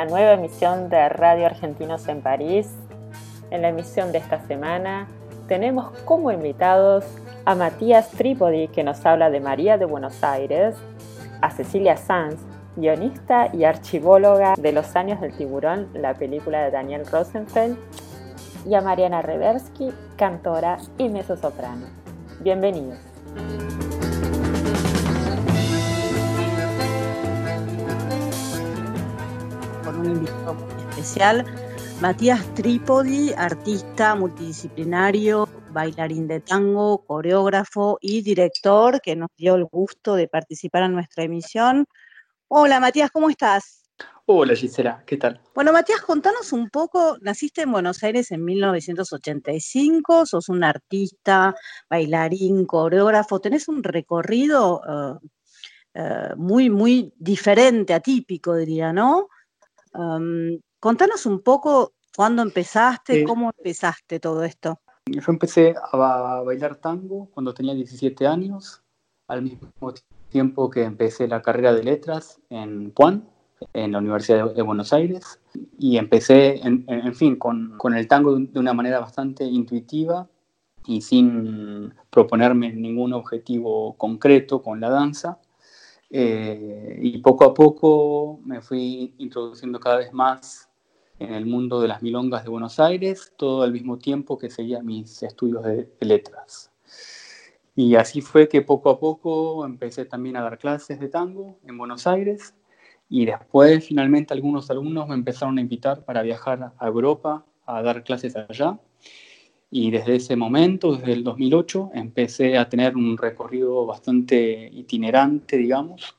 una nueva emisión de Radio Argentinos en París. En la emisión de esta semana tenemos como invitados a Matías Trípodi, que nos habla de María de Buenos Aires, a Cecilia Sanz, guionista y archivóloga de Los años del tiburón, la película de Daniel Rosenfeld, y a Mariana Reversky, cantora y mezzosoprano. Bienvenidos. Un invitado muy especial, Matías Trípodi, artista multidisciplinario, bailarín de tango, coreógrafo y director que nos dio el gusto de participar en nuestra emisión. Hola Matías, ¿cómo estás? Hola Gisela, ¿qué tal? Bueno, Matías, contanos un poco, naciste en Buenos Aires en 1985, sos un artista, bailarín, coreógrafo, tenés un recorrido eh, eh, muy, muy diferente, atípico, diría, ¿no? Um, contanos un poco cuándo empezaste, cómo empezaste todo esto. Yo empecé a ba- bailar tango cuando tenía 17 años, al mismo tiempo que empecé la carrera de letras en Puan, en la Universidad de, Buenos Aires, y empecé, en, en- en fin, con, con el tango de una manera bastante intuitiva y sin proponerme ningún objetivo concreto con la danza. Eh, y poco a poco me fui introduciendo cada vez más en el mundo de las milongas de Buenos Aires, todo al mismo tiempo que seguía mis estudios de, de letras. Y así fue que poco a poco empecé también a dar clases de tango en Buenos Aires y después finalmente algunos alumnos me empezaron a invitar para viajar a Europa a dar clases allá. Y desde ese momento, desde el 2008, empecé a tener un recorrido bastante itinerante, digamos,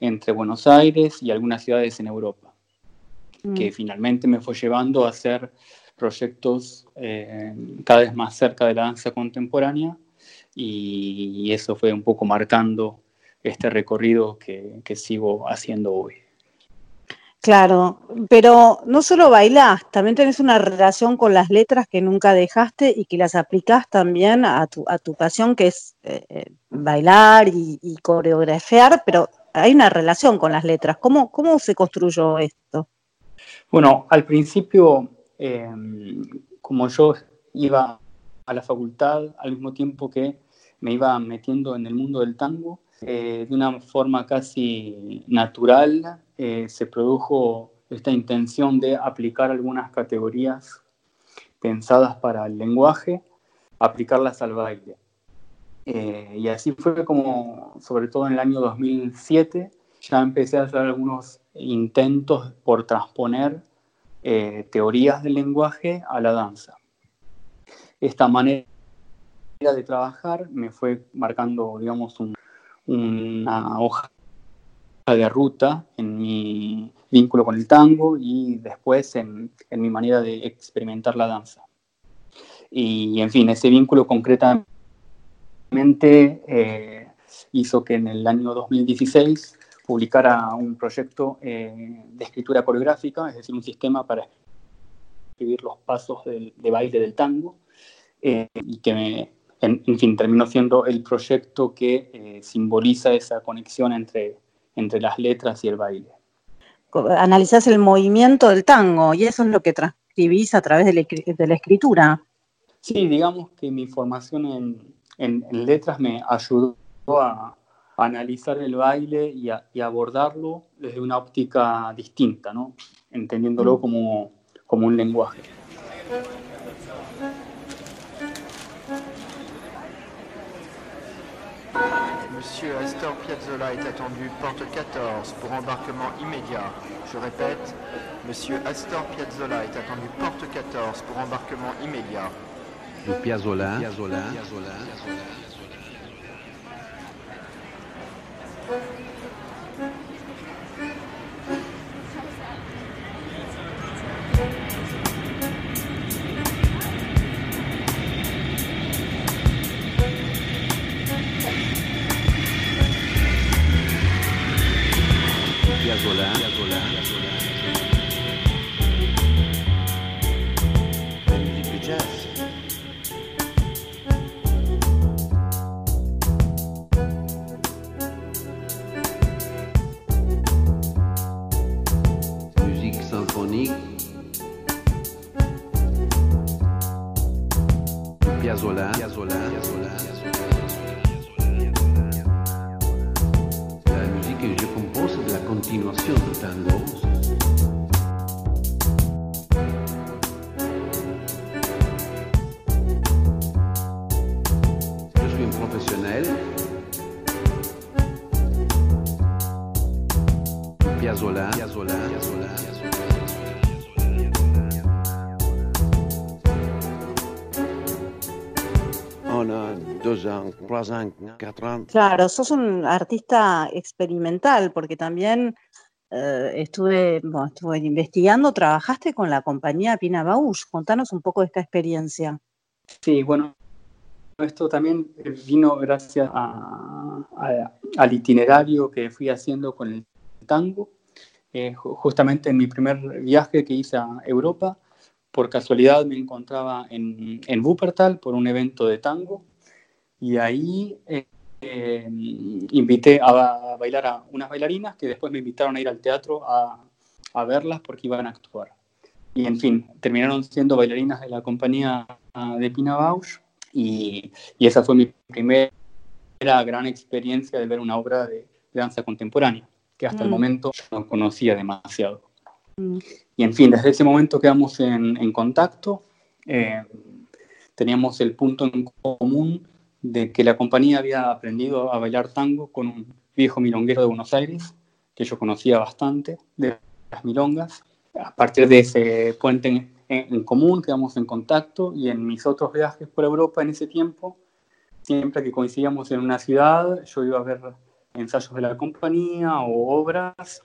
entre Buenos Aires y algunas ciudades en Europa que Mm, finalmente me fue llevando a hacer proyectos eh, cada vez más cerca de la danza contemporánea y, y eso fue un poco marcando este recorrido que, que sigo haciendo hoy. Claro, pero no solo bailás, también tenés una relación con las letras que nunca dejaste y que las aplicás también a tu, a tu pasión, que es eh, eh, bailar y, y coreografiar, pero hay una relación con las letras. ¿Cómo, cómo se construyó esto? Bueno, al principio, eh, como yo iba a la facultad al mismo tiempo que me iba metiendo en el mundo del tango, eh, de una forma casi natural eh, se produjo esta intención de aplicar algunas categorías pensadas para el lenguaje, aplicarlas al baile. Eh, y así fue como, sobre todo en el año 2007, ya empecé a hacer algunos intentos por transponer eh, teorías del lenguaje a la danza. Esta manera de trabajar me fue marcando, digamos, un- una hoja de ruta en mi vínculo con el tango y después en, en mi manera de experimentar la danza. Y, en fin, ese vínculo concretamente eh, hizo que en el año 2016 publicara un proyecto eh, de escritura coreográfica, es decir, un sistema para escribir los pasos del- de baile del tango, eh, y que, me- en, en fin, terminó siendo el proyecto que eh, simboliza esa conexión entre, entre las letras y el baile. Analizás el movimiento del tango y eso es lo que transcribís a través de la, de la escritura. Sí, digamos que mi formación en, en- en letras me ayudó a, a analizar el baile y, a- y abordarlo desde una óptica distinta, ¿no? entendiéndolo Mm. como, como un lenguaje. Monsieur Astor Piazzolla est attendu porte 14 pour embarquement immédiat. Je répète, Monsieur Astor Piazzolla est attendu porte 14 pour embarquement immédiat. Piazzolla, Piazzolla, Piazzolla. Claro, sos un artista experimental porque también eh, estuve, estuve investigando, trabajaste con la compañía Pina Bausch. Contanos un poco de esta experiencia. Sí, bueno, esto también vino gracias al itinerario que fui haciendo con el tango. Eh, justamente en mi primer viaje que hice a Europa, por casualidad me encontraba en, en Wuppertal por un evento de tango y ahí eh, eh, invité a, bailar a unas bailarinas que después me invitaron a ir al teatro a, a, verlas porque iban a actuar. Y en fin, terminaron siendo bailarinas de la compañía de Pina Bausch y, y esa fue mi primera gran experiencia de ver una obra de, danza contemporánea, que hasta el mm. momento no conocía demasiado. Mm. Y en fin, desde ese momento quedamos en, en contacto, eh, teníamos el punto en común de que la compañía había aprendido a bailar tango con un viejo milonguero de Buenos Aires, que yo conocía bastante, de las milongas. A partir de ese puente en, común quedamos en contacto y en mis otros viajes por Europa en ese tiempo, siempre que coincidíamos en una ciudad, yo iba a ver ensayos de la compañía o obras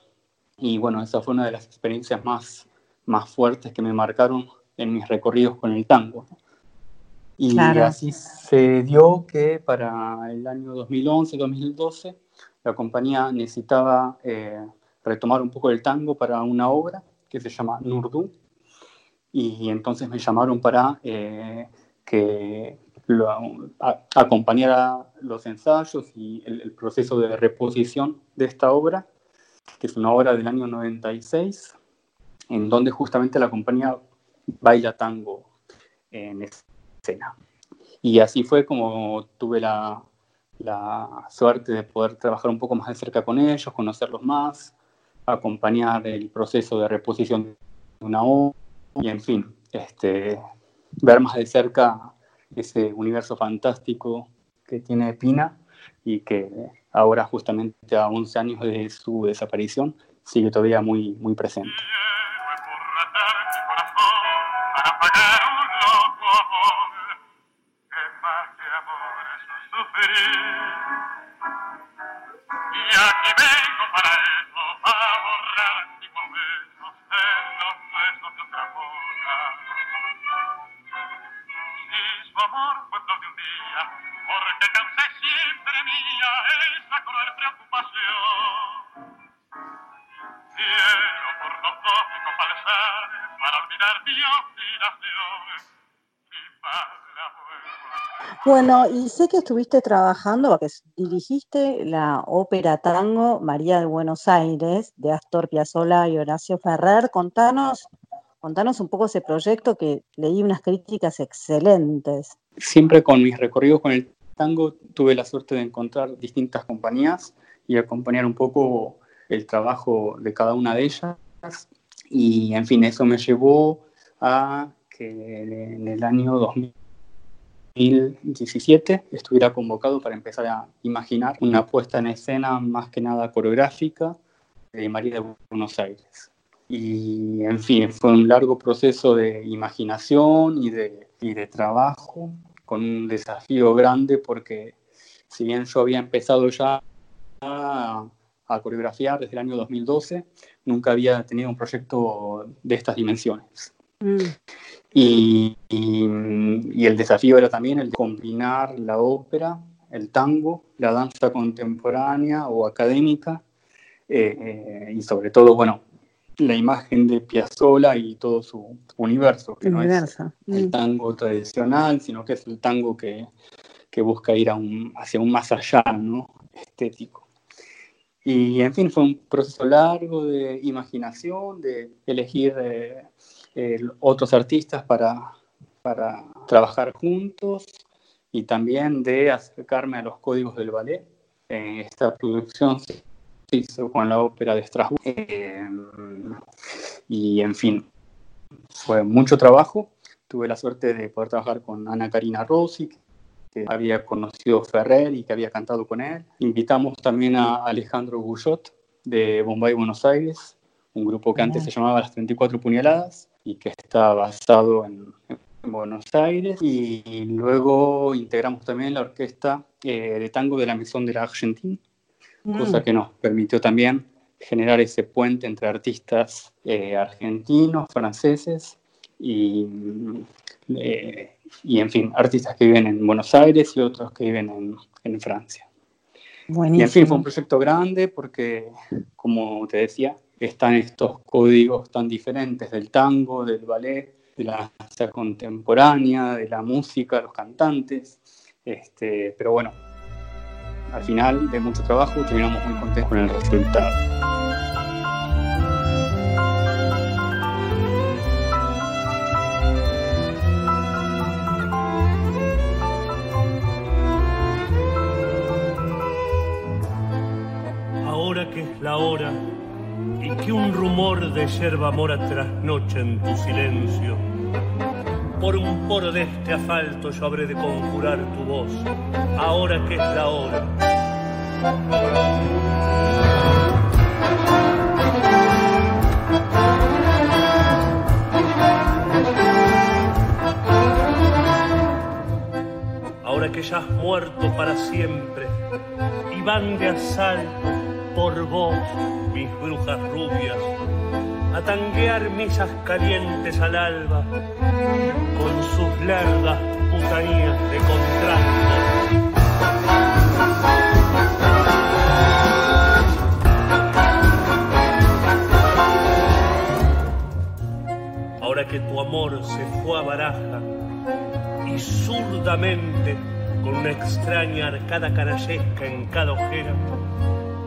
y bueno, esa fue una de las experiencias más, más fuertes que me marcaron en mis recorridos con el tango. Y así se dio que para el año 2011-2012 la compañía necesitaba eh, retomar un poco el tango para una obra que se llama Nurdu. Y entonces me llamaron para eh, que lo, acompañara los ensayos y el, el, proceso de reposición de esta obra, que es una obra del año 96, en donde justamente la compañía baila tango en y así fue como tuve la, la suerte de poder trabajar un poco más de cerca con ellos, conocerlos más, acompañar el proceso de reposición de una obra y, en fin, este, ver más de cerca ese universo fantástico que tiene Pina y que ahora justamente a 11 años de su desaparición sigue todavía muy, muy presente. Bueno, y sé que estuviste trabajando, que dirigiste la ópera tango María de Buenos Aires de Astor Piazzolla y Horacio Ferrer. Contanos, contanos un poco ese proyecto que leí unas críticas excelentes. Siempre con mis recorridos con el tango tuve la suerte de encontrar distintas compañías y acompañar un poco el trabajo de cada una de ellas. Y en fin, eso me llevó a que en el año 2017 estuviera convocado para empezar a imaginar una puesta en escena más que nada coreográfica de María de Buenos Aires. Y en fin, fue un largo proceso de imaginación y de, y de trabajo, con un desafío grande porque si bien yo había empezado ya a, a coreografiar desde el año 2012, nunca había tenido un proyecto de estas dimensiones. Mm. Y, y, el desafío era también el de combinar la ópera, el tango, la danza contemporánea o académica, eh, eh, y sobre todo, bueno, la imagen de Piazzolla y todo su universo, que no es el mm. tango tradicional, sino que es el tango que, que busca ir a un, hacia un más allá, ¿no? Estético. Y en fin, fue un proceso largo de imaginación, de elegir eh, otros artistas para, para trabajar juntos y también de acercarme a los códigos del ballet. esta producción se hizo con la ópera de Strasbourg. Eh, y en fin, fue mucho trabajo. Tuve la suerte de poder trabajar con Ana Karina Rossi, que había conocido Ferrer y que había cantado con él. Invitamos también a Alejandro Guyot de Bombay, Buenos Aires, un grupo que antes se llamaba Las 34 Puñaladas y que está basado en, Buenos Aires. Y, luego integramos también la orquesta eh, de tango de la Maison de la Argentina, cosa mm. que nos permitió también generar ese puente entre artistas eh, argentinos, franceses y, eh, y, en fin, artistas que viven en Buenos Aires y otros que viven en, en Francia. Y en fin, fue un proyecto grande porque, como te decía, están estos códigos tan diferentes del tango, del ballet, de la danza contemporánea, de la música, los cantantes. Este, pero bueno, al final de mucho trabajo terminamos muy contentos con el resultado. Ahora que es la hora que un rumor de yerba mora trasnoche en tu silencio. Por un poro de este asfalto yo habré de conjurar tu voz, ahora que es la hora. Ahora que ya has muerto para siempre y van de asalto por vos mis brujas rubias, a tanguear misas calientes al alba, con sus largas putanías de contraste. Ahora que tu amor se fue a baraja y zurdamente, con una extraña arcada canallesca en cada ojera,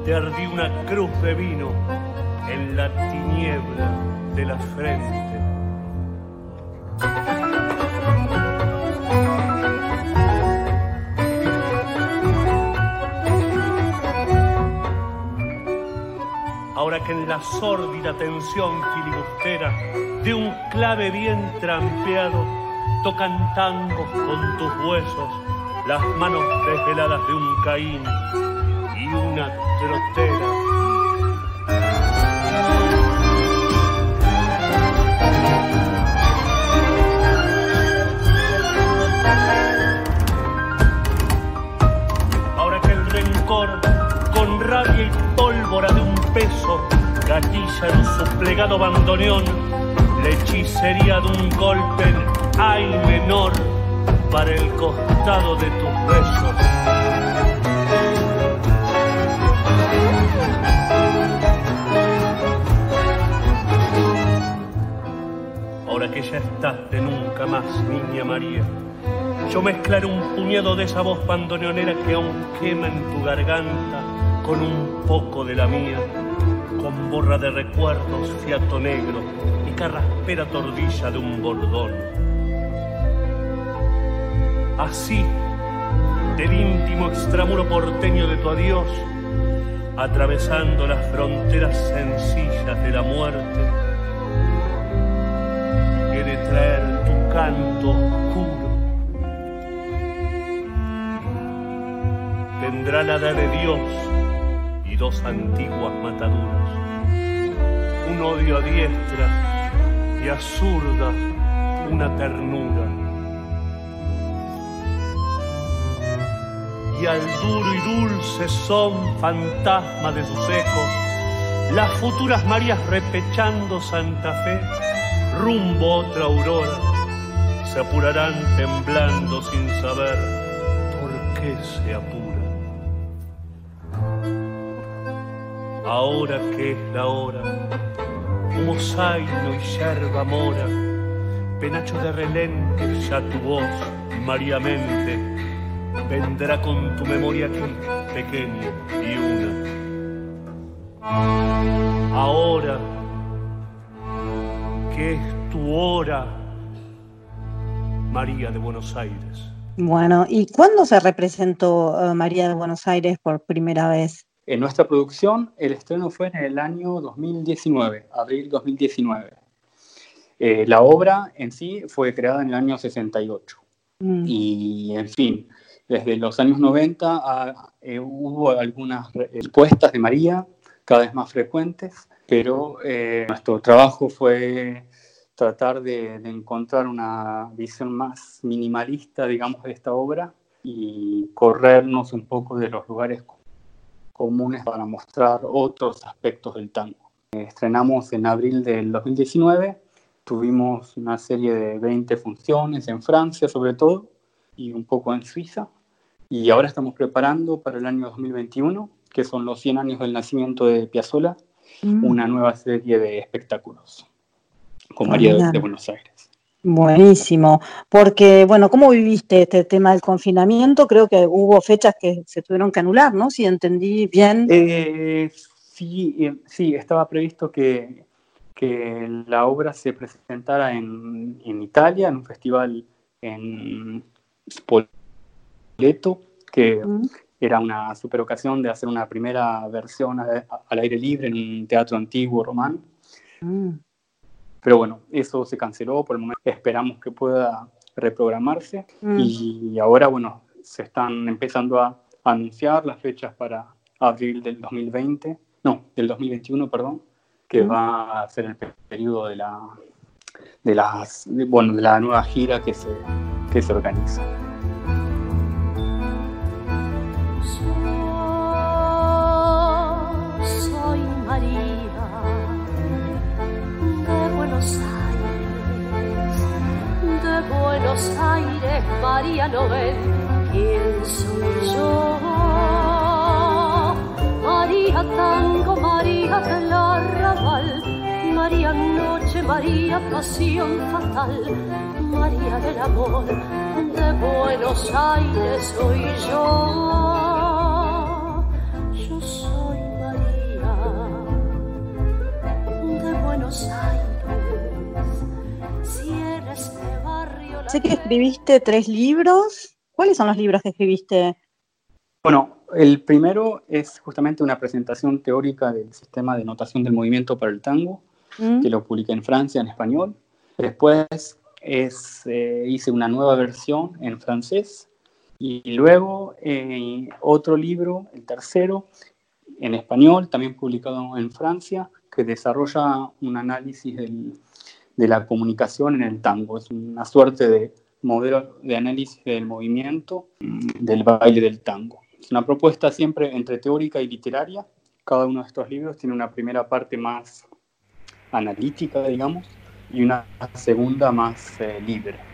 te ardí una cruz de vino en la tiniebla de la frente. Ahora que en la sórdida tensión filibustera de un clave bien trampeado tocan tangos con tus huesos las manos desveladas de un Caín una trotera. Ahora que el rencor, con rabia y pólvora de un peso, gatilla en su plegado bandoneón, la hechicería de un golpe en ay menor para el costado de tus besos. Que ya estás de nunca más, niña María. Yo mezclaré un puñado de esa voz bandoneonera que aún quema en tu garganta con un poco de la mía, con borra de recuerdos, fiato negro y carraspera tordilla de un bordón. Así, del íntimo extramuro porteño de tu adiós, atravesando las fronteras sencillas de la muerte, canto oscuro. Tendrá la edad de Dios y dos antiguas mataduras, un odio a diestra y a zurda una ternura. Y al duro y dulce son fantasma de sus ecos, las futuras Marías repechando Santa Fe, rumbo otra aurora, se apurarán temblando sin saber por qué se apura. Ahora que es la hora, humo zaino y yerba mora, penacho de relente, ya tu voz, María Mente, vendrá con tu memoria aquí, pequeña y una. Ahora que es tu hora, María de Buenos Aires. Bueno, ¿y cuándo se representó uh, María de Buenos Aires por primera vez? En nuestra producción, el estreno fue en el año 2019, abril 2019. Eh, la obra en sí fue creada en el año 68. Mm. Y, en fin, desde los años 90 a, eh, hubo algunas respuestas de María, cada vez más frecuentes, pero eh, nuestro trabajo fue tratar de, de, encontrar una visión más minimalista, digamos, de esta obra y corrernos un poco de los lugares comunes para mostrar otros aspectos del tango. Estrenamos en abril del 2019, tuvimos una serie de 20 funciones en Francia sobre todo y un poco en Suiza y ahora estamos preparando para el año 2021, que son los 100 años del nacimiento de Piazzolla, mm. una nueva serie de espectáculos con María de, de Buenos Aires. Buenísimo, porque bueno, ¿cómo viviste este tema del confinamiento? Creo que hubo fechas que se tuvieron que anular, ¿no? Si entendí bien. Eh, sí, eh, sí, estaba previsto que, que, la obra se presentara en, en, Italia, en un festival en Spoleto, que mm. Era una super ocasión de hacer una primera versión al aire libre en un teatro antiguo romano. Mm. Pero bueno, eso se canceló, por el momento esperamos que pueda reprogramarse mm. y ahora, bueno, se están empezando a anunciar las fechas para abril del 2020, no, del 2021, perdón, que mm. va a ser el periodo de la, de las, bueno, de la nueva gira que se, que se organiza. Buenos Aires, María Nobel, ¿quién soy yo? María Tango, María del Arrabal, María Noche, María Pasión Fatal, María del Amor, de Buenos Aires soy yo. Sé que escribiste tres libros. ¿Cuáles son los libros que escribiste? Bueno, el primero es justamente una presentación teórica del sistema de notación del movimiento para el tango, mm. que lo publiqué en Francia en español. Después es, eh, hice una nueva versión en francés y luego eh, otro libro, el tercero, en español, también publicado en Francia, que desarrolla un análisis del, de la comunicación en el tango. Es una suerte de modelo de análisis del movimiento del baile del tango. Es una propuesta siempre entre teórica y literaria. Cada uno de estos libros tiene una primera parte más analítica, digamos, y una segunda más eh, libre.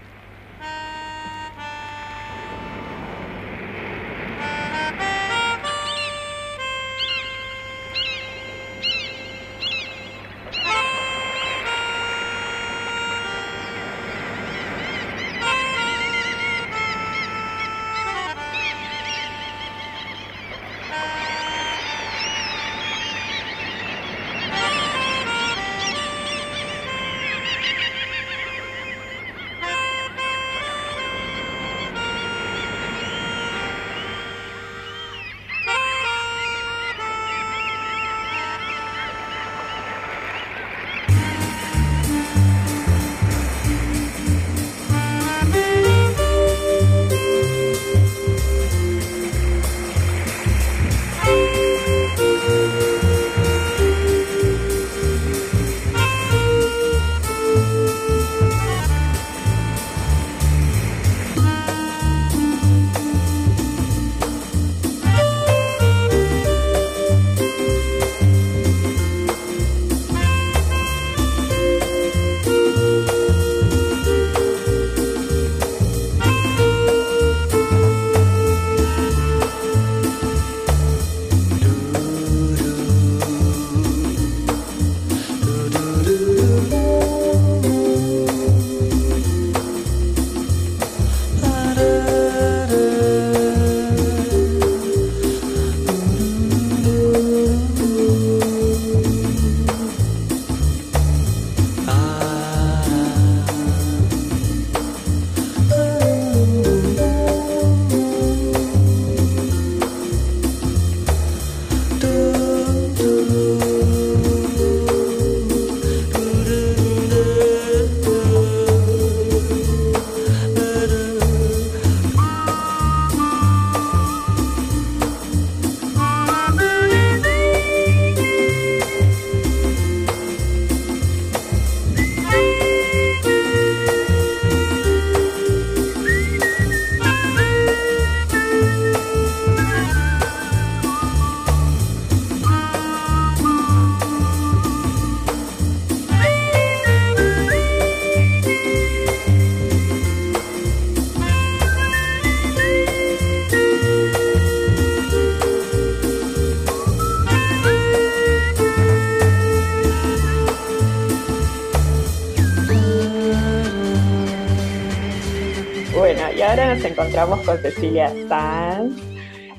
Ahora nos encontramos con Cecilia Sanz,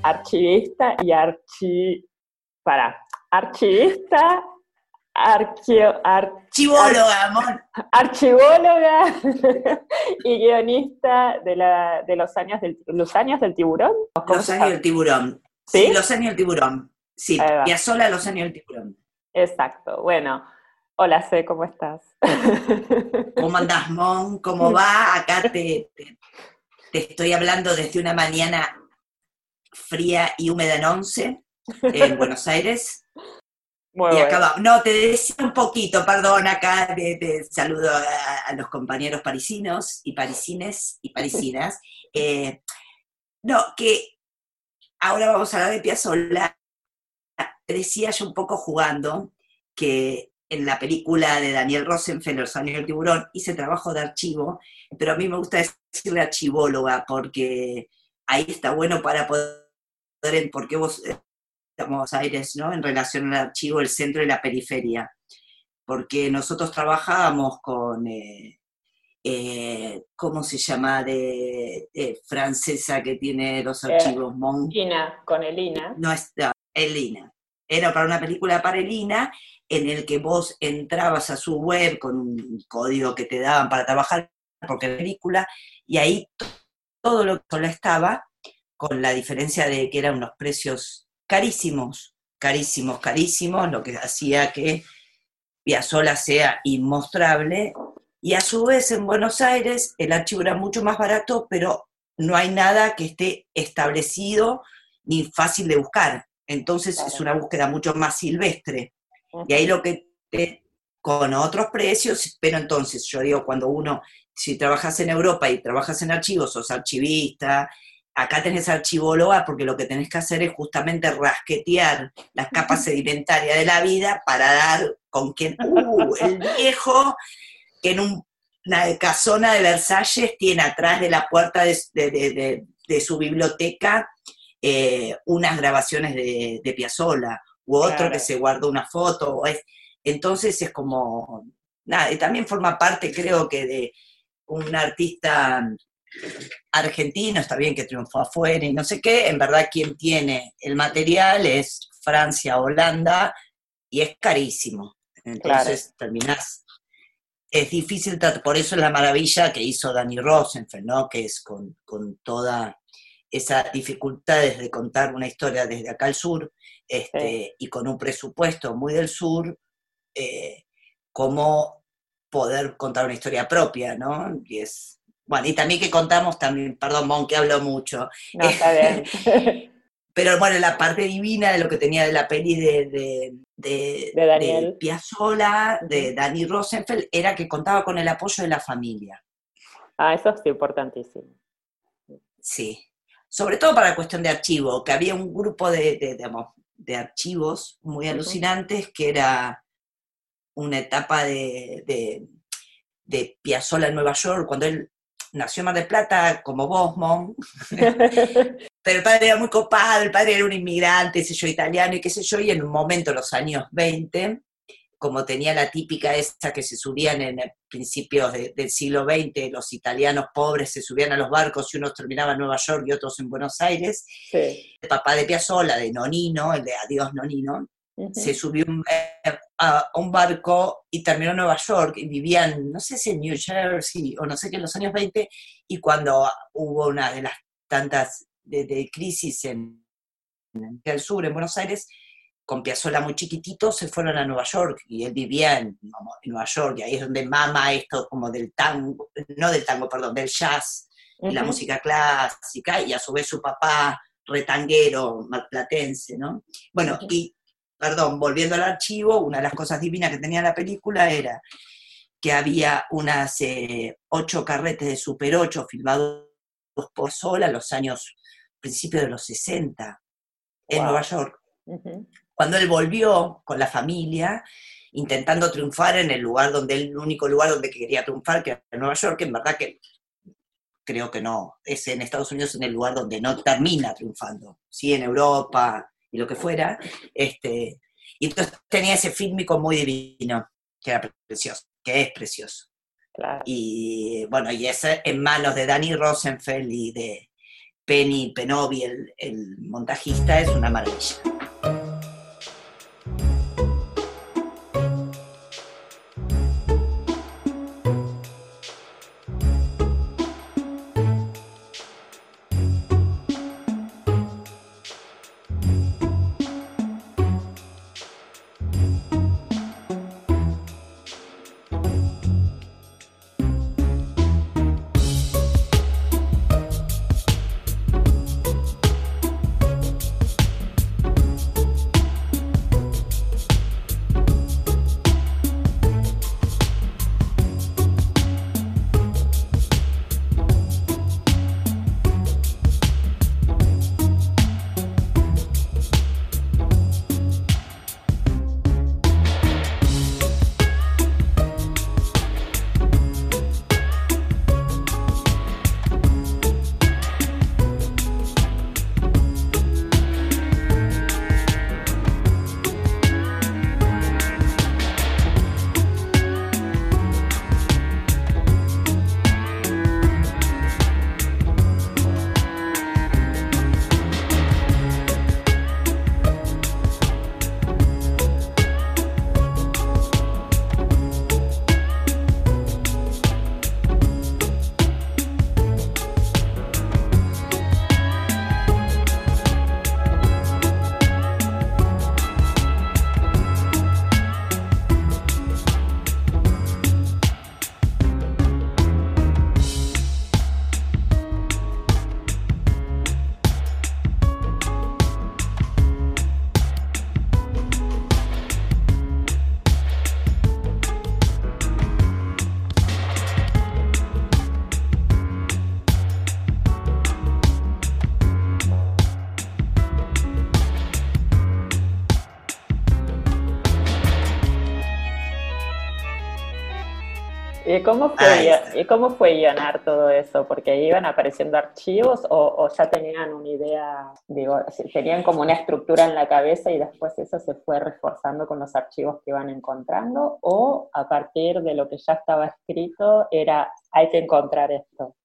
archivista y archi... para, archivista, arqueo, archivóloga, amor. Archivóloga y guionista de, la, de los, años del, los años del tiburón. Los años del tiburón. ¿Sí? los años del tiburón. Sí, sola los años del tiburón. Exacto, bueno. Hola, C, ¿cómo estás? ¿Cómo andás, Mon? ¿Cómo va? Acá te, te, estoy hablando desde una mañana fría y húmeda en Once, en Buenos Aires. y acá No, te decía un poquito, perdón, acá te, saludo a, los compañeros parisinos y parisines y parisinas. Eh, no, que ahora vamos a hablar de Piazzolla. Decía yo un poco jugando que en la película de Daniel Rosenfeld, Los años del tiburón, hice trabajo de archivo, pero a mí me gusta decirle archivóloga porque ahí está bueno para poder, porque vos, estamos Aires, ¿no? En relación al archivo, el centro y la periferia, porque nosotros trabajábamos con, eh, eh, ¿cómo se llama? De, francesa que tiene los eh, archivos, Mon. con Elina. No está, Elina. Era para una película para Elina en el que vos entrabas a su web con un código que te daban para trabajar, porque la película, y ahí todo lo que solo estaba, con la diferencia de que eran unos precios carísimos, carísimos, carísimos, lo que hacía que Piazzola sea inmostrable, y a su vez en Buenos Aires el archivo era mucho más barato, pero no hay nada que esté establecido ni fácil de buscar. Entonces es una búsqueda mucho más silvestre. Y ahí lo que te, con otros precios, pero entonces yo digo, cuando uno, si trabajas en Europa y trabajas en archivos, sos archivista, acá tenés archivóloga porque lo que tenés que hacer es justamente rasquetear las capas sedimentarias de la vida para dar con quien, uh, el viejo que en una casona de Versalles tiene atrás de la puerta de, su biblioteca eh, unas grabaciones de, de Piazzolla u otro que se guardó una foto. Es, entonces es como, nada, y también forma parte, creo que, de un artista argentino, está bien que triunfó afuera y no sé qué, en verdad quien tiene el material es Francia, Holanda, y es carísimo. Entonces terminás. Es difícil, por eso es la maravilla que hizo Dani Rosenfeld, ¿no? Que es con, con toda esa dificultad de contar una historia desde acá al sur, este, y con un presupuesto muy del sur, eh, cómo poder contar una historia propia, ¿no? Y es, bueno, y también que contamos, también, perdón, Mon, que hablo mucho. No, está bien. Pero bueno, la parte divina de lo que tenía de la peli de, de, de, de Daniel. Piazzolla, de Dani Rosenfeld, era que contaba con el apoyo de la familia. Ah, eso es importantísimo. Sí, sobre todo para la cuestión de archivo, que había un grupo de, de archivos muy alucinantes, que era una etapa de, de, de Piazzolla en Nueva York, cuando él nació en Mar del Plata, como Bosmont, pero el padre era muy copado, el padre era un inmigrante, ese yo, italiano y qué sé yo, y en un momento, en los años 20, como tenía la típica esta que se subían en principios del siglo XX, los italianos pobres se subían a los barcos y unos terminaban en Nueva York y otros en Buenos Aires. El papá de Piazzolla, de Nonino, el de Adiós Nonino, se subió eh, a un barco y terminó en Nueva York y vivían, no sé si en New Jersey o no sé qué, en los años 20, y cuando hubo una de las tantas de, crisis en, en el sur, en Buenos Aires, con Piazzolla muy chiquitito, se fueron a Nueva York y él vivía en, Nueva York y ahí es donde mama esto como del tango, no del tango, perdón, del jazz y la música clásica y a su vez su papá retanguero, malplatense, ¿no? Bueno, y, perdón, volviendo al archivo, una de las cosas divinas que tenía la película era que había unas eh, ocho carretes de Super 8 filmados por Sola en los años, principios de los 60, en Nueva York cuando él volvió con la familia, intentando triunfar en el lugar donde el único lugar donde quería triunfar, que era Nueva York, en verdad que creo que no, es en Estados Unidos en el lugar donde no termina triunfando, sí, en Europa y lo que fuera, este, y entonces tenía ese fílmico muy divino, que era precioso, que es precioso. Y bueno, y ese en manos de Danny Rosenfeld y de Penny Penobi, el, el montajista, es una maravilla. Cómo fue, ¿y cómo fue guionar todo eso? Porque iban apareciendo archivos o, ya tenían una idea, digo, tenían como una estructura en la cabeza y después eso se fue reforzando con los archivos que iban encontrando o a partir de lo que ya estaba escrito era hay que encontrar esto.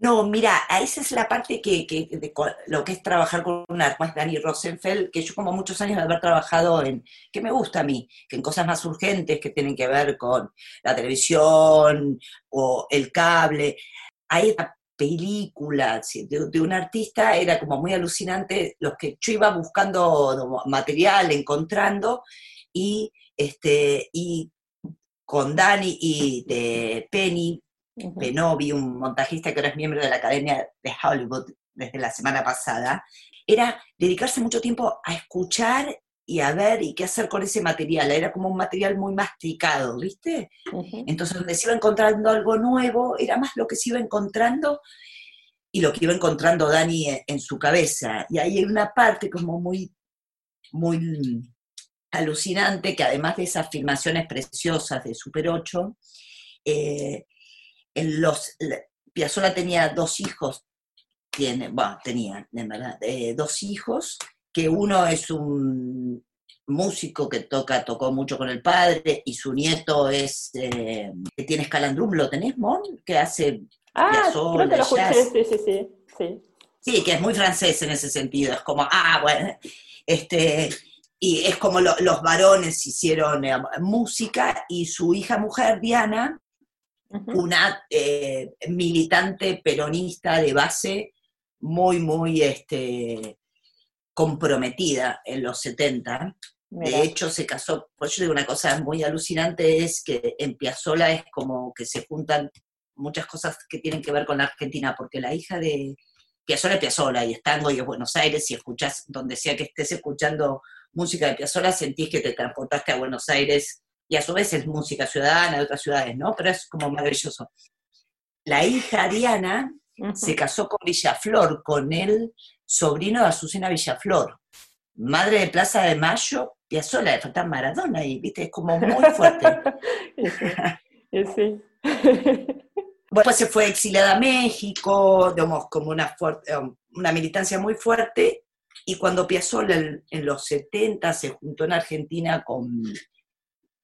No, mira, esa es la parte que, de lo que es trabajar con una más Dani Rosenfeld, que yo como muchos años de haber trabajado en, que me gusta a mí, que en cosas más urgentes que tienen que ver con la televisión o el cable. Hay una película de, un artista, era como muy alucinante, los que yo iba buscando material, encontrando, y, este, y con Dani y de Penny Benobi, un montajista que ahora es miembro de la Academia de Hollywood desde la semana pasada, era dedicarse mucho tiempo a escuchar y a ver y qué hacer con ese material. Era como un material muy masticado, ¿viste? Entonces, donde se iba encontrando algo nuevo, era más lo que se iba encontrando y lo que iba encontrando Dani en, su cabeza. Y ahí hay una parte como muy, muy alucinante, que además de esas filmaciones preciosas de Super 8, eh, los, Piazzolla tenía dos hijos, tiene, bueno, tenía, en verdad, eh, dos hijos, que uno es un músico que toca, tocó mucho con el padre, y su nieto es, eh, que tiene escalandrum, ¿lo tenés, Mon? Que hace Ah, creo que lo escuché, sí, sí, sí, sí. Sí, que es muy francés en ese sentido, es como, ah, bueno, este, y es como los varones hicieron eh, música, y su hija mujer, Diana, una eh, militante peronista de base muy, muy este, comprometida en los 70. De hecho, se casó, pues yo digo una cosa muy alucinante, es que en Piazzola es como que se juntan muchas cosas que tienen que ver con la Argentina, porque la hija de Piazzola es Piazzola y es tango y es Buenos Aires, y escuchás, donde sea que estés escuchando música de Piazzola, sentís que te transportaste a Buenos Aires y a su vez es música ciudadana de otras ciudades, ¿no? Pero es como maravilloso. La hija Diana se casó con Villaflor, con el sobrino de Azucena Villaflor, madre de Plaza de Mayo, y a sola de faltar Maradona, y viste, es como muy fuerte. sí. Después se fue exiliada a México, digamos, como una, fuerte, una militancia muy fuerte, y cuando Piazzolla en, en, los 70 se juntó en Argentina con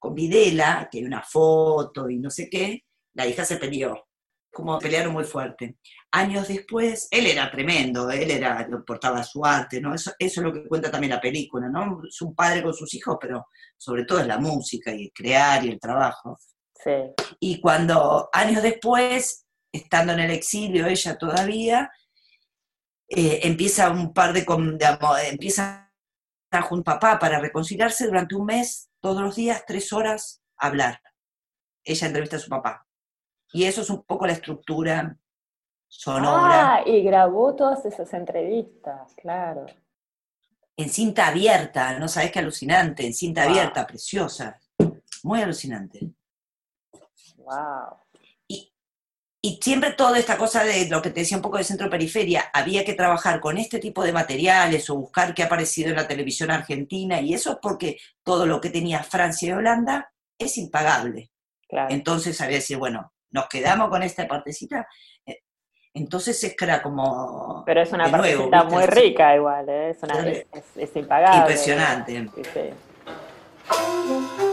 con Videla, que hay una foto y no sé qué, la hija se peleó. Como pelearon muy fuerte. Años después, él era tremendo, él era, portaba su arte, ¿no? Eso, eso es lo que cuenta también la película, ¿no? Es un padre con sus hijos, pero sobre todo es la música y el crear y el trabajo. Sí. Y cuando, años después, estando en el exilio ella todavía, eh, empieza un par de, amo- empieza a a papá para reconciliarse durante un mes, todos los días, tres horas, a hablar. Ella entrevista a su papá. Y eso es un poco la estructura sonora, Ah, y grabó todas esas entrevistas, claro. en cinta abierta, no sabes qué alucinante, en cinta Wow. abierta, preciosa, muy alucinante. Wow. Y siempre toda esta cosa de lo que te decía un poco de centro-periferia, había que trabajar con este tipo de materiales o buscar qué ha aparecido en la televisión argentina, y eso es porque todo lo que tenía Francia y Holanda es impagable. Claro. Entonces había que decir, bueno, nos quedamos con esta partecita. Eh, Entonces es que era como... Pero es una nuevo, partecita muy rica igual, ¿eh? es, una, es, es- es impagable. Impresionante. Sí, sí.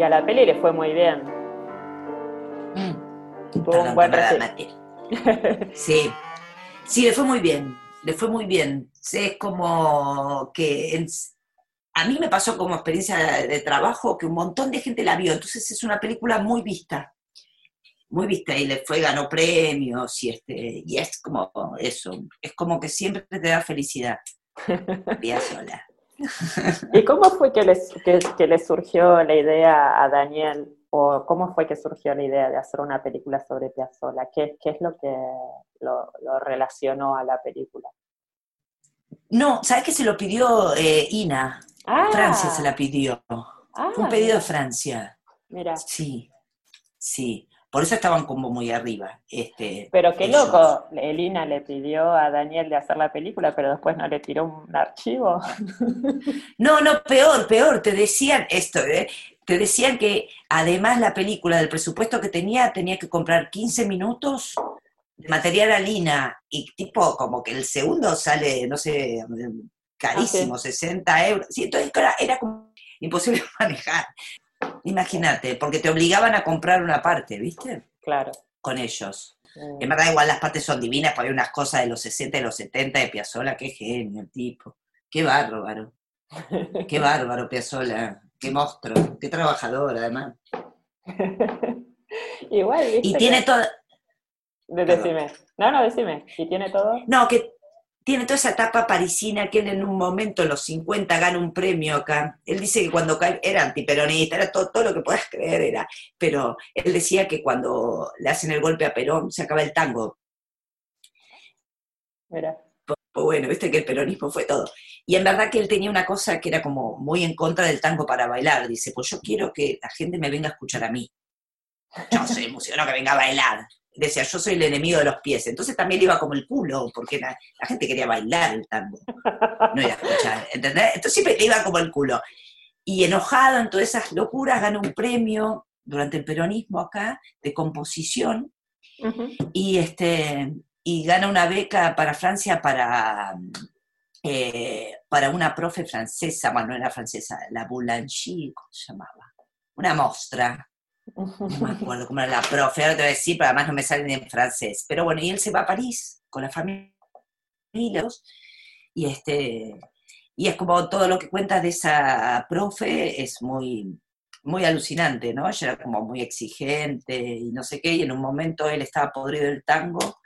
Y a la peli le fue muy bien. Mm. Tuvo Perdón, un buen. Sí, sí, le fue muy bien, le fue muy bien. Es como que en- a mí me pasó como experiencia de trabajo que un montón de gente la vio, entonces es una película muy vista, muy vista y le fue, ganó premios y, este, y es como eso, es como que siempre te da felicidad. Vía sola. ¿Y cómo fue que les, que, que le surgió la idea a Daniel? ¿O cómo fue que surgió la idea de hacer una película sobre Piazzolla? ¿Qué, qué es lo que lo, lo relacionó a la película? No, ¿sabes que se lo pidió eh, Ina? Ah, Francia se la pidió. ah, Fue un pedido de Francia. Mira, Sí, sí. Por eso estaban como muy arriba. Este, pero qué ellos. loco, Elina le pidió a Daniel de hacer la película, pero después no le tiró un archivo. No, no, peor, peor. Te decían esto, ¿eh? Te decían que además la película del presupuesto que tenía, tenía que comprar 15 minutos de material a Lina y tipo como que el segundo sale, no sé, carísimo, 60 euros. Sí, entonces era, era como... imposible manejar. Imagínate, porque te obligaban a comprar una parte, ¿viste? Claro. Con ellos. Mm. En verdad, igual las partes son divinas, porque hay unas cosas de los 60 y los 70 de Piazzolla, qué genio el tipo. Qué bárbaro. Qué bárbaro, Piazzolla. Qué monstruo. Qué trabajador, además. Igual, ¿viste? Y tiene que- toda. de- Decime. No, no, decime. ¿Y tiene todo? No, que tiene toda esa etapa parisina que él en un momento, en los 50, gana un premio acá. Él dice que cuando cae, era antiperonista, era todo, todo lo que puedas creer, era. Pero él decía que cuando le hacen el golpe a Perón, se acaba el tango. Mira. Pues bueno, viste que el peronismo fue todo. Y en verdad que él tenía una cosa que era como muy en contra del tango para bailar. Dice, pues yo quiero que la gente me venga a escuchar a mí. Yo soy emocionado que venga a bailar. Decía, yo soy el enemigo de los pies. Entonces también le iba como el culo, porque la, la gente quería bailar el tango. No ir a escuchar, ¿entendés? Entonces siempre le iba como el culo. Y enojado en todas esas locuras, gana un premio durante el peronismo acá de composición Ujú. y este y gana una beca para Francia para eh, para una profe francesa, bueno, no era francesa, la Boulanger, ¿cómo se llamaba? Una mostra, no me acuerdo cómo era la profe, ahora te voy a decir, pero además no me sale ni en francés. Pero bueno, y él se va a París con la familia y este y es como todo lo que cuenta de esa profe es muy muy alucinante, ¿no? Ella era como muy exigente y no sé qué, y en un momento él estaba podrido del tango,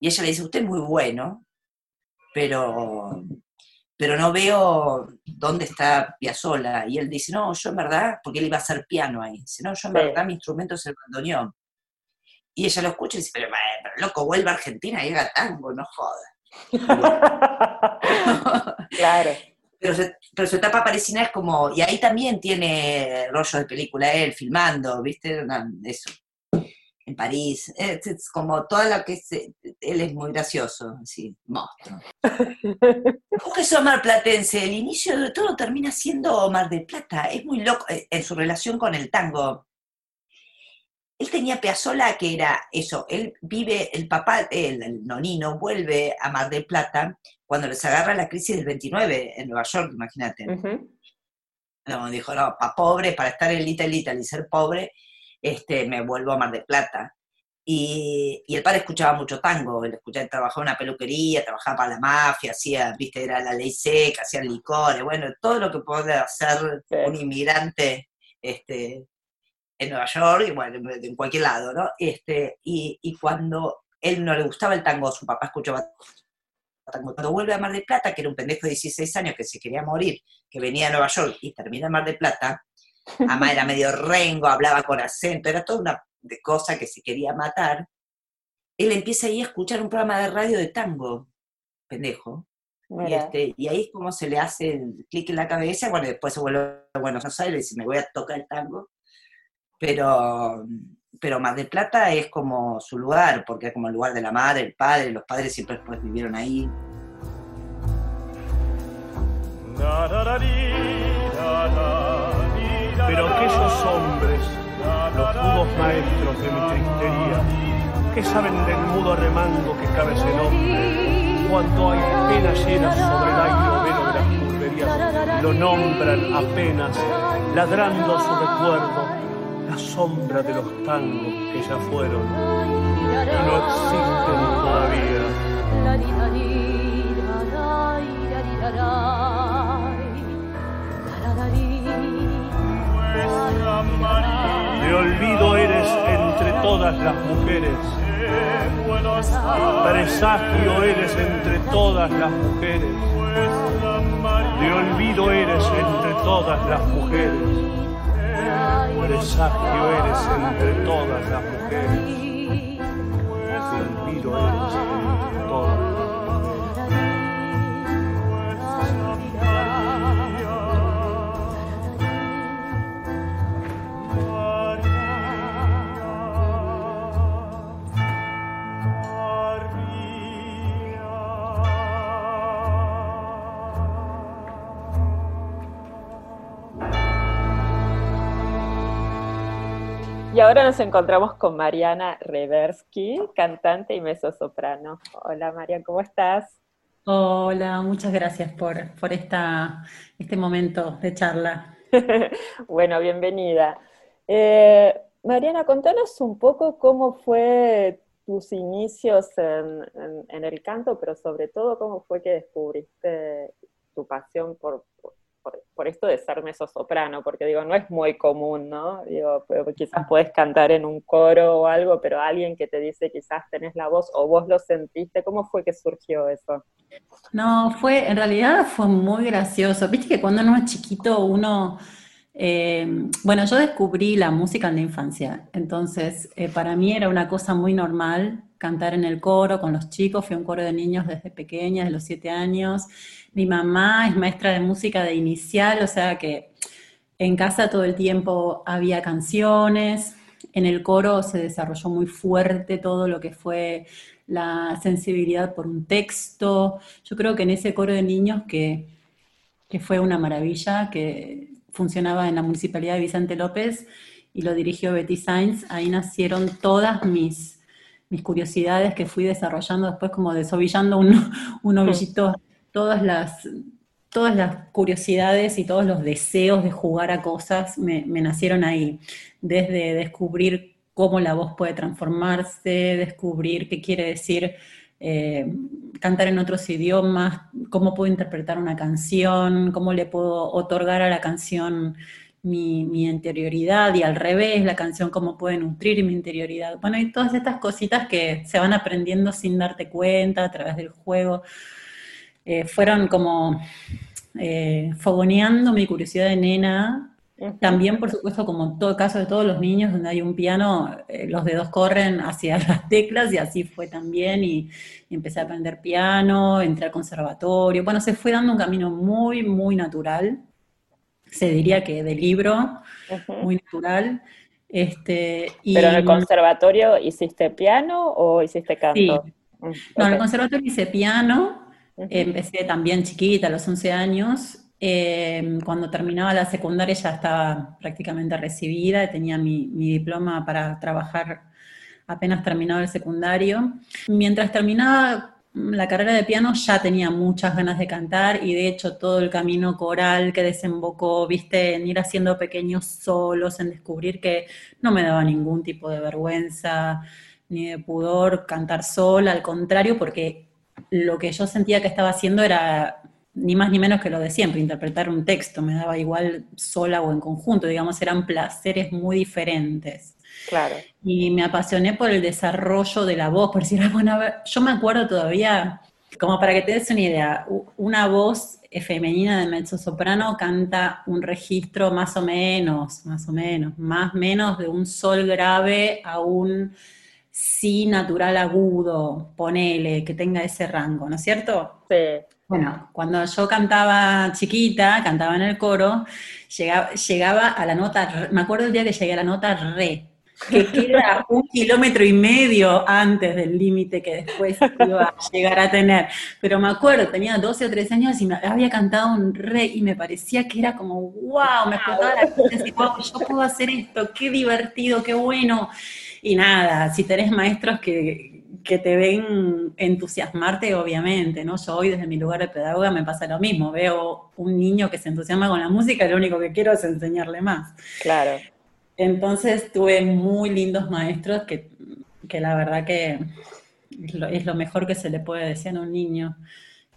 y ella le dice, usted es muy bueno, pero, pero no veo dónde está Piazzolla. Y él dice, no, yo en verdad, porque él iba a hacer piano ahí, dice, no, yo en Sí. verdad mi instrumento es el bandoneón. Y ella lo escucha y dice, pero, pero loco, vuelve a Argentina y haga tango, no joda. claro. Pero, su- pero su etapa parisina es como, y ahí también tiene rollos de película él, filmando, ¿viste? Eso, en París. Es, es como toda la que es, él es muy gracioso, sí, monstruo. Vos que sos marplatense, el inicio de todo termina siendo Mar del Plata, es muy loco eh, en su relación con el tango. Él tenía Piazzolla que era eso, él vive, el papá, el, el nonino, vuelve a Mar del Plata cuando les agarra la crisis del 29 en Nueva York, imagínate. No, dijo, no, para pobre, para estar en Little Italy y ser pobre, este, me vuelvo a Mar del Plata. Y, y el padre escuchaba mucho tango, él escuchaba, trabajaba en una peluquería, trabajaba para la mafia, hacía, viste, era la ley seca, hacían licores, bueno, todo lo que puede hacer Sí. un inmigrante este, en Nueva York, y bueno, en cualquier lado, ¿no? Este, y, y cuando él no le gustaba el tango, su papá escuchaba tango. Cuando vuelve a Mar del Plata, que era un pendejo de 16 años que se quería morir, que venía a Nueva York y termina en Mar del Plata, Ama era medio rengo, hablaba con acento, era toda una de cosa que se quería matar. Él empieza ahí a escuchar un programa de radio de tango, pendejo. Y, este, y ahí es como se le hace el clic en la cabeza, bueno, después se vuelve a Buenos Aires y me voy a tocar el tango. Pero, pero Mar del Plata es como su lugar, porque es como el lugar de la madre, el padre, los padres siempre después vivieron ahí. Pero aquellos hombres, los rudos maestros de mi tristería, que saben del mudo remango que cabe ese nombre, cuando hay pena llena sobre el aire de las pulverías, lo nombran apenas, ladrando su recuerdo, la sombra de los tangos que ya fueron y no existen todavía. De olvido eres entre todas las mujeres. Presagio eres entre todas las mujeres. De olvido eres entre todas las mujeres. Presagio eres entre todas las mujeres. De olvido eres entre todas las Y ahora nos encontramos con Mariana Reversky, cantante y mezzosoprano. Hola María, ¿cómo estás? Hola, muchas gracias por, por esta, este momento de charla. bueno, bienvenida. Eh, Mariana, contanos un poco cómo fue tus inicios en, el canto, pero sobre todo cómo fue que descubriste tu pasión por, por, esto de ser soprano, porque digo, no es muy común, ¿no? Digo, quizás puedes cantar en un coro o algo, pero alguien que te dice quizás tenés la voz o vos lo sentiste, ¿cómo fue que surgió eso? No, fue, en realidad fue muy gracioso. Viste que cuando uno es chiquito uno eh, bueno, yo descubrí la música en la infancia, entonces eh, para mí era una cosa muy normal cantar en el coro con los chicos, fui a un coro de niños desde pequeña, de los siete años. Mi mamá es maestra de música de inicial, o sea que en casa todo el tiempo había canciones, en el coro se desarrolló muy fuerte todo lo que fue la sensibilidad por un texto. Yo creo que en ese coro de niños que, que fue una maravilla, que funcionaba en la Municipalidad de Vicente López y lo dirigió Betty Sainz, ahí nacieron todas mis, mis curiosidades que fui desarrollando después como desovillando un, un ovillito, todas las, todas las curiosidades y todos los deseos de jugar a cosas me, nacieron ahí, desde descubrir cómo la voz puede transformarse, descubrir qué quiere decir eh, cantar en otros idiomas, cómo puedo interpretar una canción, cómo le puedo otorgar a la canción mi, interioridad y al revés, la canción cómo puede nutrir mi interioridad. Bueno, y todas estas cositas que se van aprendiendo sin darte cuenta a través del juego, eh, fueron como eh, fogoneando mi curiosidad de nena también, por supuesto, como en todo caso de todos los niños, donde hay un piano, eh, los dedos corren hacia las teclas y así fue también. Y, empecé a aprender piano, entré al conservatorio. Bueno, se fue dando un camino muy, muy natural. Se diría que de libro, muy natural. Este, ¿Pero en el conservatorio hiciste piano o hiciste canto? Sí. Mm, no, en el conservatorio hice piano. Empecé también chiquita, a los 11 años, Em, cuando terminaba la secundaria ya estaba prácticamente recibida, tenía mi, diploma para trabajar apenas terminado el secundario. Mientras terminaba la carrera de piano ya tenía muchas ganas de cantar y de hecho todo el camino coral que desembocó, viste, en ir haciendo pequeños solos, en descubrir que no me daba ningún tipo de vergüenza ni de pudor cantar sola, al contrario, porque lo que yo sentía que estaba haciendo era ni más ni menos que lo de siempre, interpretar un texto, me daba igual sola o en conjunto, digamos, eran placeres muy diferentes. Claro. Y me apasioné por el desarrollo de la voz, por decir, bueno, yo me acuerdo todavía, como para que te des una idea, una voz femenina de mezzo soprano canta un registro más o menos, más o menos, más o menos de un sol grave a un si natural agudo, ponele, que tenga ese rango, ¿no es cierto? Sí. Bueno, cuando yo cantaba chiquita, cantaba en el coro, llegaba, a la nota, me acuerdo el día que llegué a la nota re, que queda un kilómetro y medio antes del límite que después iba a llegar a tener. Pero me acuerdo, tenía 12 o 13 años y me había cantado un re y me parecía que era como, wow, me explotaba la cabeza, wow, yo puedo hacer esto, qué divertido, qué bueno. Y nada, si tenés maestros que, que te ven entusiasmarte, obviamente, ¿no? Yo hoy desde mi lugar de pedagoga me pasa lo mismo, veo un niño que se entusiasma con la música y lo único que quiero es enseñarle más. Claro. Entonces tuve muy lindos maestros que, la verdad que es lo, mejor que se le puede decir a un niño,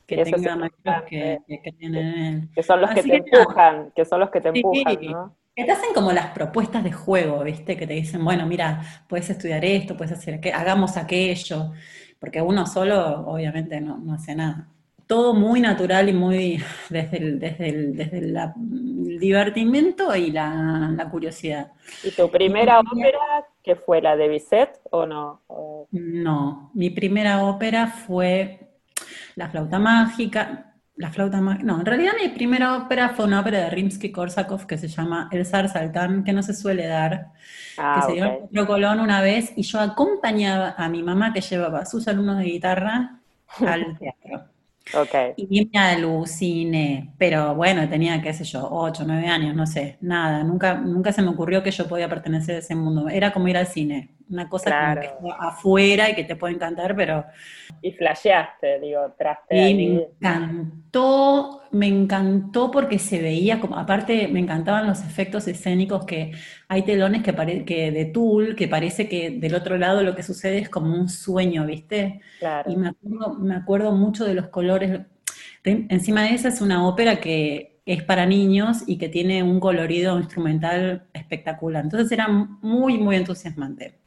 que tenga maestros que, creen en él. Que son los que te empujan, que son los que te empujan, ¿no? Que te hacen como las propuestas de juego, ¿viste? Que te dicen, bueno, mira, puedes estudiar esto, puedes hacer aquello, hagamos aquello, porque uno solo obviamente no, hace nada. Todo muy natural y muy desde el, desde el, desde el divertimento y la, curiosidad. ¿Y tu primera ópera, que fue la de Bizet o no? No, mi primera ópera fue La flauta mágica, la flauta mágica. No, en realidad mi primera ópera fue una ópera de Rimsky-Korsakov que se llama El Zar Saltán, que no se suele dar, ah, que se dio en Petro Colón una vez, y yo acompañaba a mi mamá que llevaba a sus alumnos de guitarra al teatro. Okay. Y me aluciné, pero bueno, tenía, qué sé yo, 8, 9 años, no sé, nada, nunca, nunca se me ocurrió que yo podía pertenecer a ese mundo. Era como ir al cine, una cosa Claro. como que está afuera y que te puede encantar, pero Y flasheaste, digo, traste y me encantó, me encantó porque se veía como, aparte me encantaban los efectos escénicos que hay telones que, pare- que de tul, que parece que del otro lado lo que sucede es como un sueño, ¿viste? Claro. Y me acuerdo, me acuerdo mucho de los colores. Re- Encima de esa es una ópera que es para niños y que tiene un colorido instrumental espectacular. Entonces era muy, muy entusiasmante.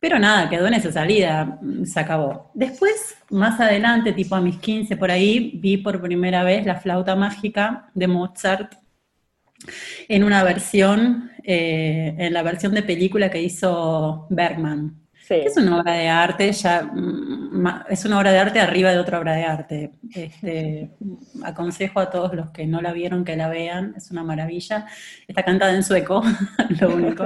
Pero nada, quedó en esa salida, se acabó. Después, más adelante, tipo a mis 15 por ahí, vi por primera vez la flauta mágica de Mozart en una versión, eh, en la versión de película que hizo Bergman. Sí. Es una obra de arte, ya mm, es una obra de arte arriba de otra obra de arte. Este, aconsejo a todos los que no la vieron que la vean, es una maravilla. Está cantada en sueco, lo único.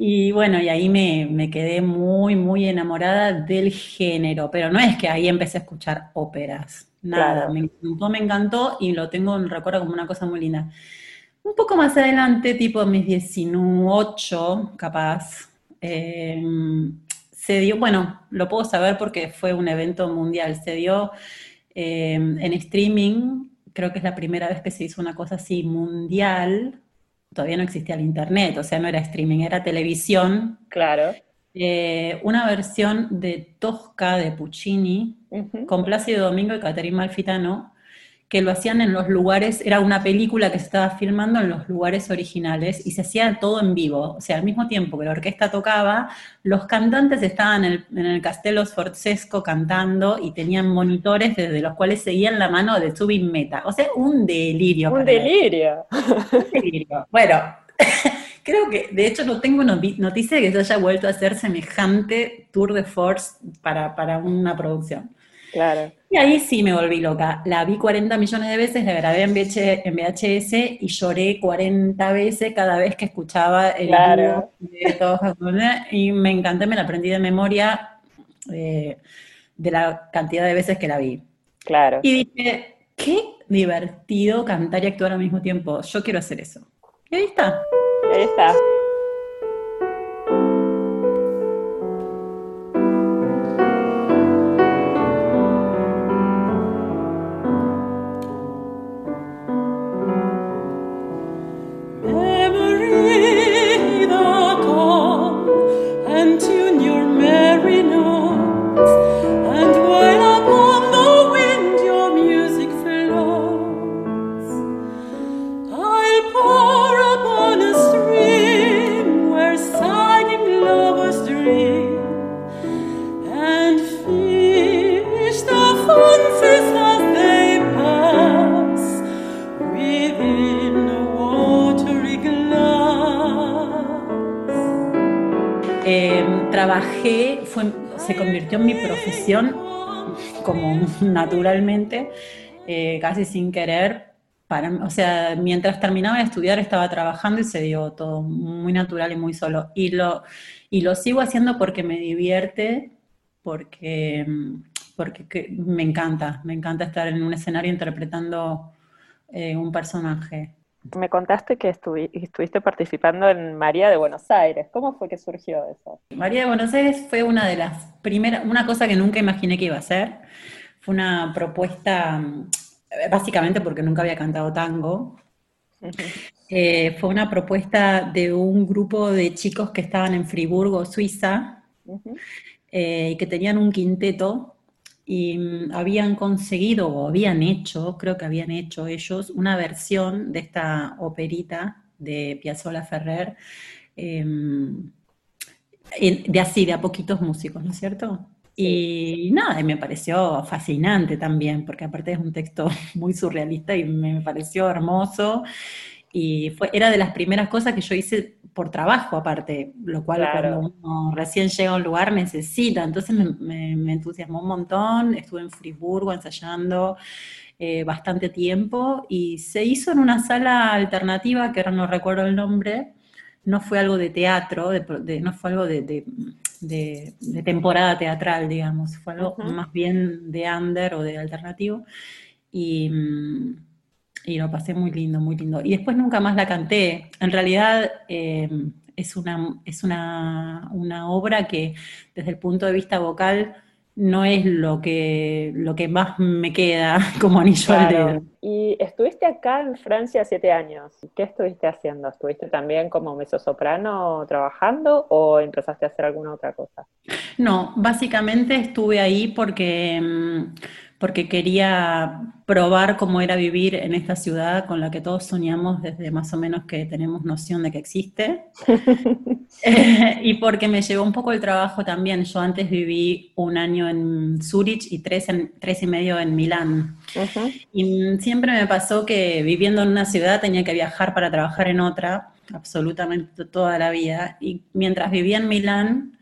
Y bueno, y ahí me, me quedé muy, muy enamorada del género, pero no es que ahí empecé a escuchar óperas, nada, Claro. me encantó, me encantó y lo tengo en recuerdo como una cosa muy linda. Un poco más adelante, tipo mis 18, capaz, eh, se dio, bueno, lo puedo saber porque fue un evento mundial, se dio eh, en streaming, creo que es la primera vez que se hizo una cosa así mundial, todavía no existía el internet, o sea, no era streaming, era televisión, Claro. eh, una versión de Tosca de Puccini, con Plácido Domingo y Caterina Malfitano, que lo hacían en los lugares, era una película que se estaba filmando en los lugares originales y se hacía todo en vivo, o sea, al mismo tiempo que la orquesta tocaba, los cantantes estaban en el, en el Castello Sforzesco cantando y tenían monitores desde los cuales seguían la mano de Zubin Meta, o sea, un delirio. Un delirio. Un delirio. Bueno, creo que de hecho no tengo noti- noticia de que se haya vuelto a hacer semejante tour de force para, para una producción. Claro. Y ahí sí me volví loca. La vi 40 millones de veces, la grabé en, VH en VHS y lloré 40 veces cada vez que escuchaba el Claro. de todos y me encanté, me la aprendí de memoria eh, de la cantidad de veces que la vi. Claro. Y dije, qué divertido cantar y actuar al mismo tiempo. Yo quiero hacer eso. Y ahí está. Ahí está. naturalmente, eh, casi sin querer. Para, o sea, mientras terminaba de estudiar estaba trabajando y se dio todo muy natural y muy solo. Y lo, y lo sigo haciendo porque me divierte, porque, porque que- me encanta, me encanta estar en un escenario interpretando eh, un personaje. Me contaste que estuvi- estuviste participando en María de Buenos Aires. ¿Cómo fue que surgió eso? María de Buenos Aires fue una de las primeras, una cosa que nunca imaginé que iba a hacer. Fue una propuesta, mm, básicamente porque nunca había cantado tango. Eh, fue una propuesta de un grupo de chicos que estaban en Friburgo, Suiza, eh, y que tenían un quinteto y mm, habían conseguido o habían hecho, creo que habían hecho ellos, una versión de esta operita de Piazzolla Ferrer, em, de así, de a poquitos músicos, ¿no es cierto? Y nada, y me pareció fascinante también, porque aparte es un texto muy surrealista y me pareció hermoso. Y fue, era de las primeras cosas que yo hice por trabajo, aparte, lo cual Claro. cuando uno recién llega a un lugar necesita. Entonces me, me- me entusiasmó un montón. Estuve en Friburgo ensayando eh, bastante tiempo y se hizo en una sala alternativa, que ahora no recuerdo el nombre. No fue algo de teatro, de de- no fue algo de, de- de- de temporada teatral, digamos. Fue algo más bien de under o de alternativo. Y, mm, y lo pasé muy lindo, muy lindo. Y después nunca más la canté. En realidad, eh, es, una, es una, una obra que desde el punto de vista vocal no es lo que, lo que más me queda como anillo al Claro. dedo. Y estuviste acá en Francia siete años. ¿Qué estuviste haciendo? ¿Estuviste también como mezzosoprano trabajando o empezaste a hacer alguna otra cosa? No, básicamente estuve ahí porque, mm, porque quería probar cómo era vivir en esta ciudad con la que todos soñamos desde más o menos que tenemos noción de que existe. Eh, y porque me llevó un poco el trabajo también. Yo antes viví un año en Zurich y tres, en, tres y medio en Milán. Y siempre me pasó que viviendo en una ciudad tenía que viajar para trabajar en otra, absolutamente toda la vida. Y mientras vivía en Milán,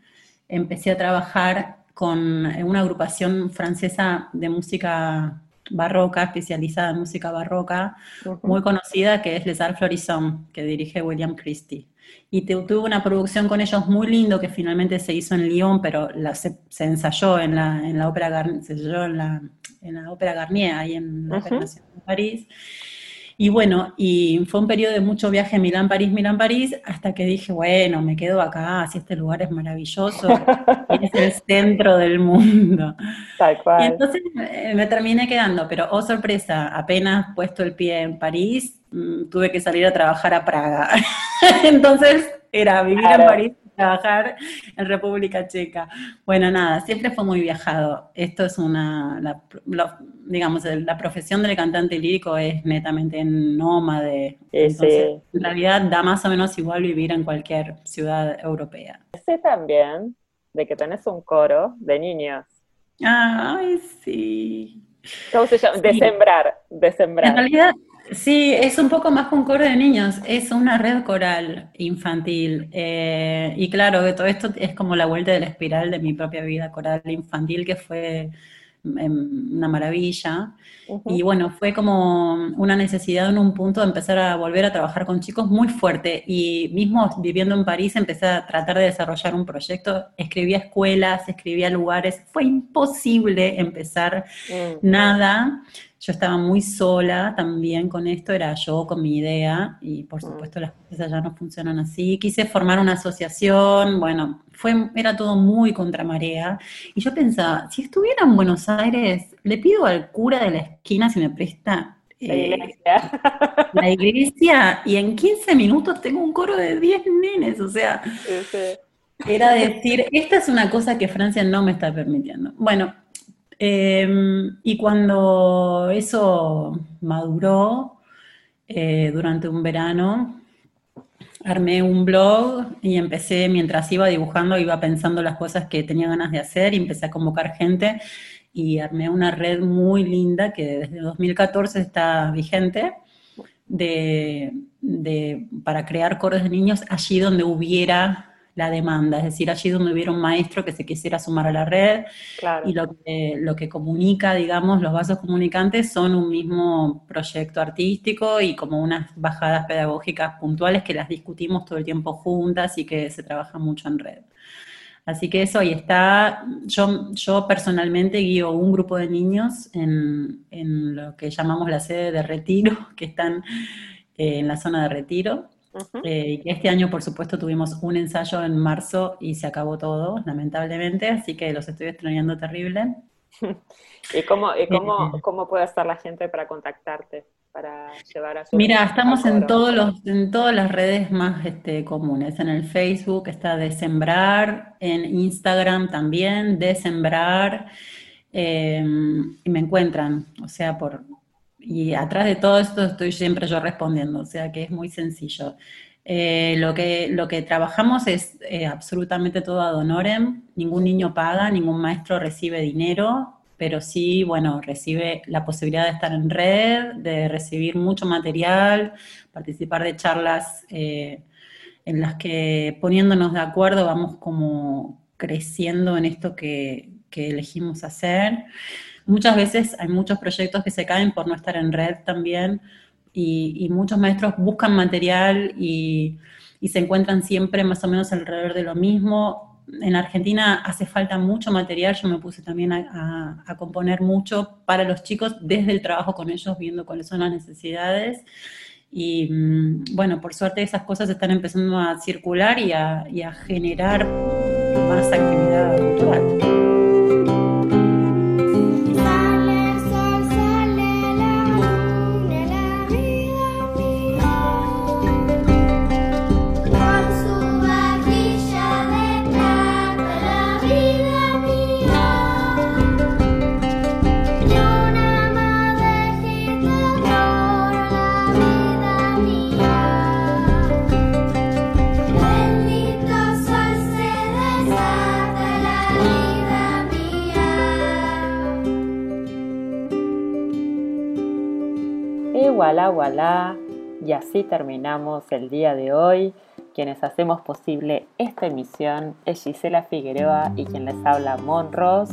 empecé a trabajar con una agrupación francesa de música barroca, especializada en música barroca, muy conocida, que es Les Arts Florissants, que dirige William Christie. Y te- tuve una producción con ellos muy lindo que finalmente se hizo en Lyon, pero la- se, se ensayó en la, en la ópera Gar- se ensayó en la, en la ópera Garnier, ahí en la Ujú. Nacional de París. Y bueno, y fue un periodo de mucho viaje Milán-París, Milán-París, hasta que dije, bueno, me quedo acá, si este lugar es maravilloso, y es el centro del mundo. Tal Y cual. entonces eh, me terminé quedando, pero oh sorpresa, apenas puesto el pie en París, mm, tuve que salir a trabajar a Praga. Entonces era vivir Claro. en París y trabajar en República Checa. Bueno, nada, siempre fue muy viajado. Esto es una, la- digamos, la profesión del cantante lírico es netamente nómade. Entonces, sí. en realidad da más o menos igual vivir en cualquier ciudad europea. Sé también de que tenés un coro de niños. Ay, sí. ¿Cómo se llama? De Sí. sembrar, de En realidad, sí, es un poco más que un coro de niños, es una red coral infantil. eh, y claro, que todo esto es como la vuelta de la espiral de mi propia vida coral infantil, que fue em, una maravilla. Y bueno, fue como una necesidad en un punto de empezar a volver a trabajar con chicos muy fuerte. Y mismo viviendo en París empecé a tratar de desarrollar un proyecto. Escribía escuelas, escribía lugares. Fue imposible empezar Mm. nada. Yo estaba muy sola también con esto, era yo con mi idea y por supuesto las cosas ya no funcionan así. Quise formar una asociación, bueno, fue, era todo muy contramarea. Y yo pensaba, si estuviera en Buenos Aires, le pido al cura de la esquina si me presta La eh, iglesia. la iglesia y en 15 minutos tengo un coro de 10 nenes, o sea, Sí, sí. era decir, esta es una cosa que Francia no me está permitiendo. Bueno, eh, y cuando eso maduró eh, durante un verano, armé un blog y empecé, mientras iba dibujando, iba pensando las cosas que tenía ganas de hacer y empecé a convocar gente y armé una red muy linda que desde 2014 está vigente de- para crear coros de niños allí donde hubiera la demanda, es decir, allí donde hubiera un maestro que se quisiera sumar a la red Claro. y lo que, lo que comunica, digamos, los vasos comunicantes son un mismo proyecto artístico y como unas bajadas pedagógicas puntuales que las discutimos todo el tiempo juntas y que se trabaja mucho en red. Así que eso ahí está. Yo, yo personalmente guío un grupo de niños en, en lo que llamamos la sede de retiro, que están eh, en la zona de retiro. Eh, y que este año, por supuesto, tuvimos un ensayo en marzo y se acabó todo, lamentablemente, así que los estoy extrañando terrible. ¿Y cómo, y cómo, Eh. cómo puede hacer la gente para contactarte, para llevar a su Mira, estamos a en todos los, en todas las redes más este, comunes. En el Facebook está de Sembrar, en Instagram también, de Sembrar, eh, y me encuentran, o sea, por, y atrás de todo esto estoy siempre yo respondiendo, o sea que es muy sencillo. Eh, lo que, lo que trabajamos es eh, absolutamente todo ad honorem, ningún niño paga, ningún maestro recibe dinero, pero sí, bueno, recibe la posibilidad de estar en red, de recibir mucho material, participar de charlas eh, en las que poniéndonos de acuerdo vamos como creciendo en esto que, que elegimos hacer. Muchas veces hay muchos proyectos que se caen por no estar en red también y, muchos maestros buscan material y, y se encuentran siempre más o menos alrededor de lo mismo. En Argentina hace falta mucho material, yo me puse también a componer mucho para los chicos desde el trabajo con ellos, viendo cuáles son las necesidades. Y mm, bueno, por suerte esas cosas están empezando a circular y a, y a generar más actividad cultural. Y así terminamos el día de hoy. Quienes hacemos posible esta emisión es Gisela Figueroa y quien les habla Monros.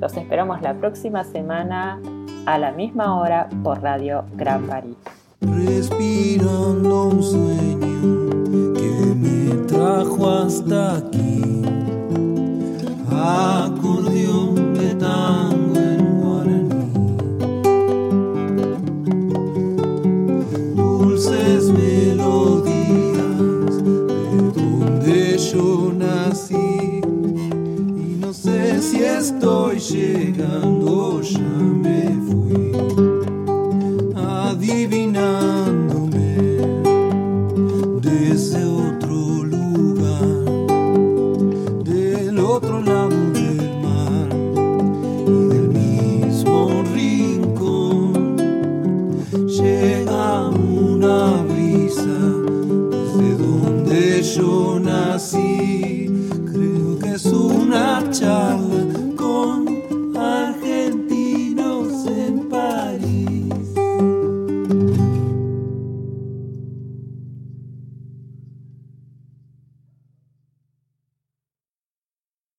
Los esperamos la próxima semana a la misma hora por Radio Gran París. respirando un sueño que me trajo hasta aquí. Acordeón de yo nací. Y no sé si estoy llegando, ya me fui